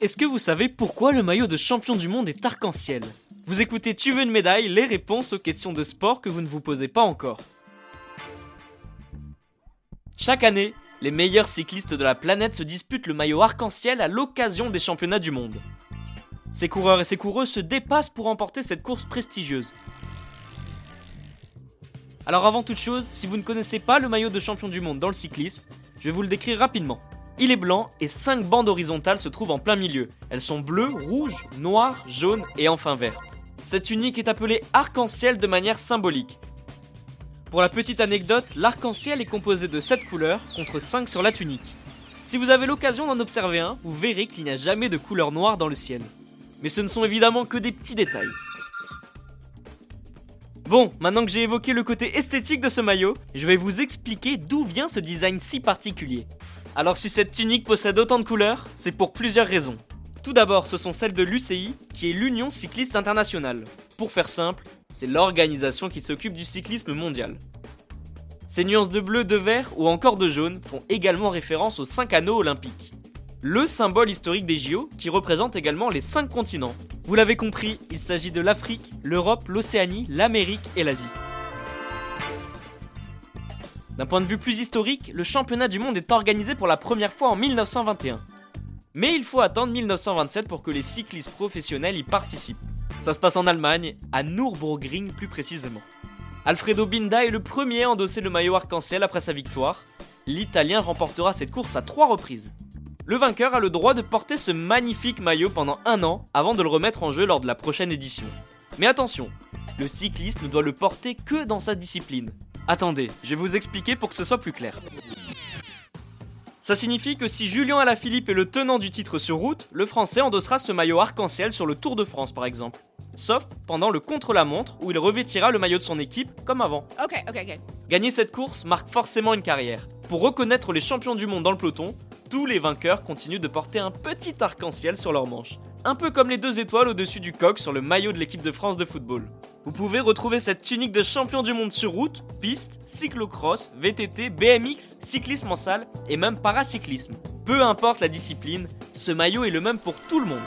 Est-ce que vous savez pourquoi le maillot de champion du monde est arc-en-ciel? Vous écoutez Tu veux une médaille Les réponses aux questions de sport que vous ne vous posez pas encore. Chaque année, les meilleurs cyclistes de la planète se disputent le maillot arc-en-ciel à l'occasion des championnats du monde. Ces coureurs et ces coureuses se dépassent pour remporter cette course prestigieuse. Alors avant toute chose, si vous ne connaissez pas le maillot de champion du monde dans le cyclisme, je vais vous le décrire rapidement. Il est blanc et 5 bandes horizontales se trouvent en plein milieu. Elles sont bleues, rouges, noires, jaunes et enfin vertes. Cette unique est appelée arc-en-ciel de manière symbolique. Pour la petite anecdote, l'arc-en-ciel est composé de 7 couleurs contre 5 sur la tunique. Si vous avez l'occasion d'en observer un, vous verrez qu'il n'y a jamais de couleur noire dans le ciel. Mais ce ne sont évidemment que des petits détails. Bon, maintenant que j'ai évoqué le côté esthétique de ce maillot, je vais vous expliquer d'où vient ce design si particulier. Alors si cette tunique possède autant de couleurs, c'est pour plusieurs raisons. Tout d'abord, ce sont celles de l'UCI, qui est l'Union Cycliste Internationale. Pour faire simple, c'est l'organisation qui s'occupe du cyclisme mondial. Ces nuances de bleu, de vert ou encore de jaune font également référence aux 5 anneaux olympiques. Le symbole historique des JO qui représente également les 5 continents. Vous l'avez compris, il s'agit de l'Afrique, l'Europe, l'Océanie, l'Amérique et l'Asie. D'un point de vue plus historique, le championnat du monde est organisé pour la première fois en 1921. Mais il faut attendre 1927 pour que les cyclistes professionnels y participent. Ça se passe en Allemagne, à Nürburgring plus précisément. Alfredo Binda est le premier à endosser le maillot arc-en-ciel après sa victoire. L'Italien remportera cette course à trois reprises. Le vainqueur a le droit de porter ce magnifique maillot pendant un an avant de le remettre en jeu lors de la prochaine édition. Mais attention, le cycliste ne doit le porter que dans sa discipline. Attendez, je vais vous expliquer pour que ce soit plus clair. Ça signifie que si Julien Alaphilippe est le tenant du titre sur route, le français endossera ce maillot arc-en-ciel sur le Tour de France par exemple. Sauf pendant le contre-la-montre où il revêtira le maillot de son équipe comme avant. Ok, ok, ok. Gagner cette course marque forcément une carrière. Pour reconnaître les champions du monde dans le peloton, tous les vainqueurs continuent de porter un petit arc-en-ciel sur leur manche. Un peu comme les deux étoiles au-dessus du coq sur le maillot de l'équipe de France de football. Vous pouvez retrouver cette tunique de champion du monde sur route, piste, cyclocross, VTT, BMX, cyclisme en salle et même paracyclisme. Peu importe la discipline, ce maillot est le même pour tout le monde.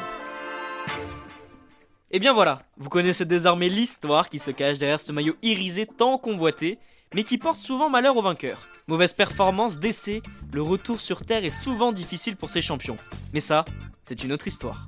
Et bien voilà, vous connaissez désormais l'histoire qui se cache derrière ce maillot irisé tant convoité, mais qui porte souvent malheur aux vainqueurs. Mauvaise performance, décès, le retour sur Terre est souvent difficile pour ces champions. Mais ça, c'est une autre histoire.